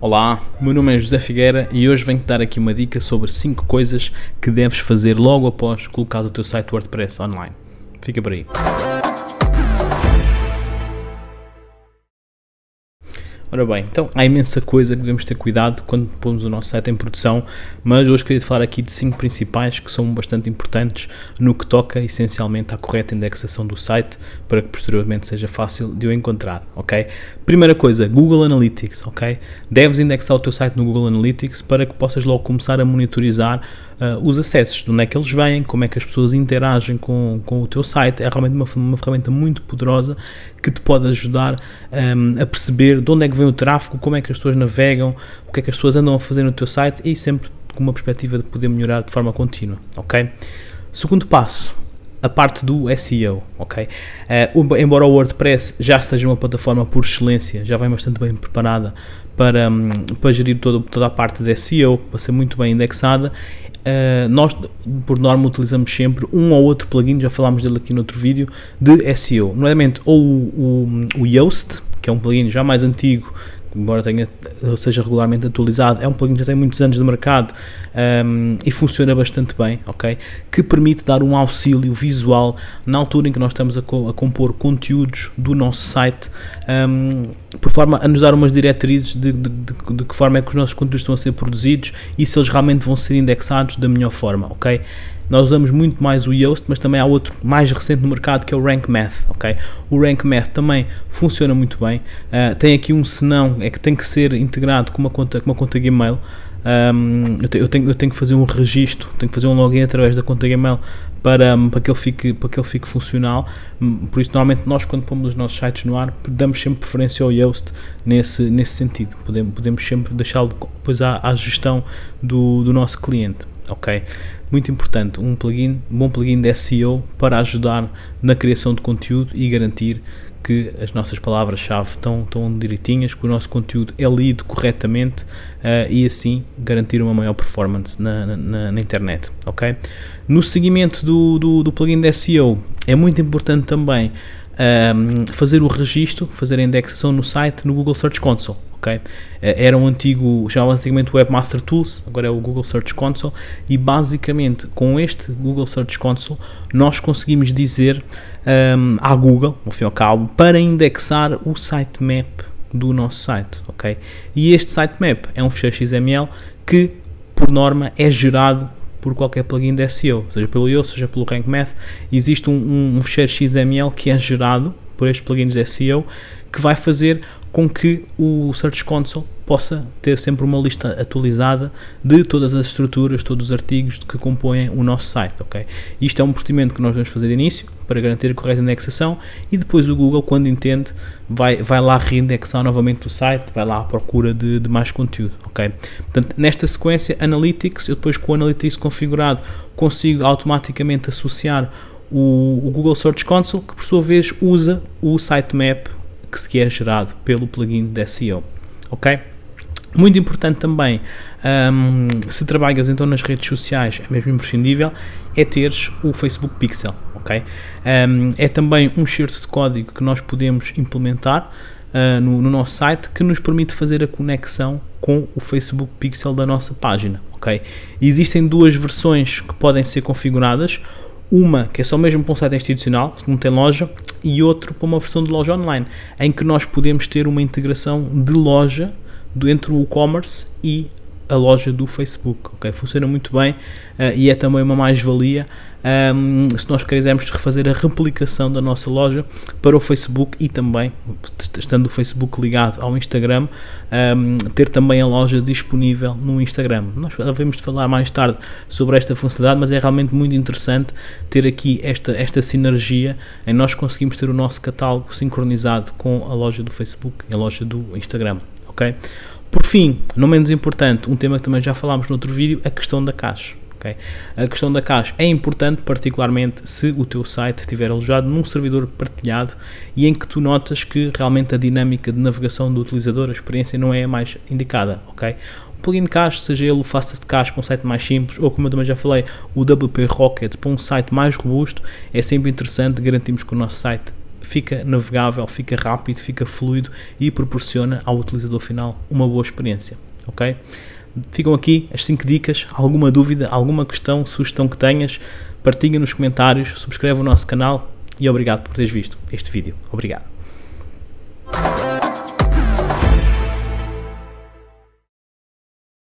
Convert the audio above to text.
Olá, meu nome é José Figueira e hoje venho-te dar aqui uma dica sobre 5 coisas que deves fazer logo após colocar o teu site WordPress online. Fica por aí. Ora bem, então há imensa coisa que devemos ter cuidado quando pomos o nosso site em produção, mas hoje queria falar aqui de cinco principais que são bastante importantes no que toca essencialmente à correta indexação do site para que posteriormente seja fácil de o encontrar, ok? Primeira coisa, Google Analytics, ok? Deves indexar o teu site no Google Analytics para que possas logo começar a monitorizar uh, os acessos, de onde é que eles vêm, como é que as pessoas interagem com, com o teu site. É realmente uma, uma ferramenta muito poderosa que te pode ajudar um, a perceber de onde é que vem o tráfego, como é que as pessoas navegam, o que é que as pessoas andam a fazer no teu site e sempre com uma perspectiva de poder melhorar de forma contínua, ok? Segundo passo, a parte do SEO, ok? Uh, embora o WordPress já seja uma plataforma por excelência, já vem bastante bem preparada para, um, para gerir toda, toda a parte de SEO, para ser muito bem indexada, uh, nós por norma utilizamos sempre um ou outro plugin, já falámos dele aqui no outro vídeo, de SEO, nomeadamente ou o, o, o Yoast, que é um plugin já mais antigo, embora tenha, seja regularmente atualizado, é um plugin que já tem muitos anos de mercado um, e funciona bastante bem, ok? Que permite dar um auxílio visual na altura em que nós estamos a, co a compor conteúdos do nosso site, um, por forma a nos dar umas diretrizes de, de, de, de, que forma é que os nossos conteúdos estão a ser produzidos e se eles realmente vão ser indexados da melhor forma, ok? Nós usamos muito mais o Yoast, mas também há outro mais recente no mercado que é o Rank Math, ok? O Rank Math também funciona muito bem. Uh, tem aqui um senão, é que tem que ser integrado com uma conta, com uma conta Gmail. Um, eu, te, eu, tenho, eu tenho que fazer um registro, tenho que fazer um login através da conta Gmail para, para, que ele fique, para que ele fique funcional. Hum, por isso, normalmente, nós, quando pomos os nossos sites no ar, damos sempre preferência ao Yoast nesse, nesse sentido. Podemos, podemos sempre deixá-lo depois à, à gestão do, do nosso cliente. Ok? Muito importante, um plugin, um bom plugin de SEO para ajudar na criação de conteúdo e garantir que as nossas palavras-chave estão, estão direitinhas, que o nosso conteúdo é lido corretamente uh, e assim garantir uma maior performance na, na, na internet, ok? No seguimento do, do, do, plugin de SEO é muito importante também um, ehm, fazer o registro, fazer a indexação no site no Google Search Console, ok? Eh, era um antigo, chamava antigamente Webmaster Tools, agora é o Google Search Console, e basicamente com este Google Search Console nós conseguimos dizer um, à Google, ao fim ao cabo, para indexar o sitemap do nosso site, ok? E este sitemap é um ficheiro XML que, por norma, é gerado por qualquer plugin de SEO, seja pelo Yoast, seja pelo Rank Math, existe um, um, um ficheiro XML que é gerado por estes plugins de SEO que vai fazer com que o Search Console possa ter sempre uma lista atualizada de todas as estruturas, todos os artigos que compõem o nosso site, ok? Isto é um procedimento que nós vamos fazer de início para garantir a correta indexação e depois o Google, quando entende, vai, vai lá reindexar novamente o site, vai lá à procura de, de mais conteúdo, ok? Portanto, nesta sequência Analytics, eu depois com o Analytics configurado consigo automaticamente associar o, o Google Search Console, que por sua vez usa o sitemap que é gerado pelo plugin de SEO. Ok? Muito importante também, um, se trabalhas então nas redes sociais, é mesmo imprescindível, é teres o Facebook Pixel, ok? Um, é também um excerto de código que nós podemos implementar uh, no, no, nosso site que nos permite fazer a conexão com o Facebook Pixel da nossa página, ok? existem duas versões que podem ser configuradas, uma que é só mesmo para um site institucional, que não tem loja, e outro para uma versão de loja online, em que nós podemos ter uma integração de loja entre o e-commerce e a loja do Facebook, ok? Funciona muito bem uh, e é também uma mais-valia um, se nós quisermos refazer a replicação da nossa loja para o Facebook e também, estando o Facebook ligado ao Instagram, um, ter também a loja disponível no Instagram. Nós devemos falar mais tarde sobre esta funcionalidade, mas é realmente muito interessante ter aqui esta, esta sinergia em nós conseguimos ter o nosso catálogo sincronizado com a loja do Facebook e a loja do Instagram, ok? Por fim, não menos importante, um tema que também já falámos no outro vídeo, a questão da caixa. Okay? A questão da caixa é importante, particularmente se o teu site estiver alojado num servidor partilhado e em que tu notas que realmente a dinâmica de navegação do utilizador, a experiência não é a mais indicada. Okay? Plugin de cache, seja ele o Fastest Cache para um site mais simples ou como eu também já falei, o WP Rocket para um site mais robusto, é sempre interessante garantirmos que o nosso site fica navegável, fica rápido, fica fluido e proporciona ao utilizador final uma boa experiência, ok? Ficam aqui as 5 dicas. Alguma dúvida, alguma questão, sugestão que tenhas, partilha nos comentários, subscreve o nosso canal e obrigado por teres visto este vídeo. Obrigado.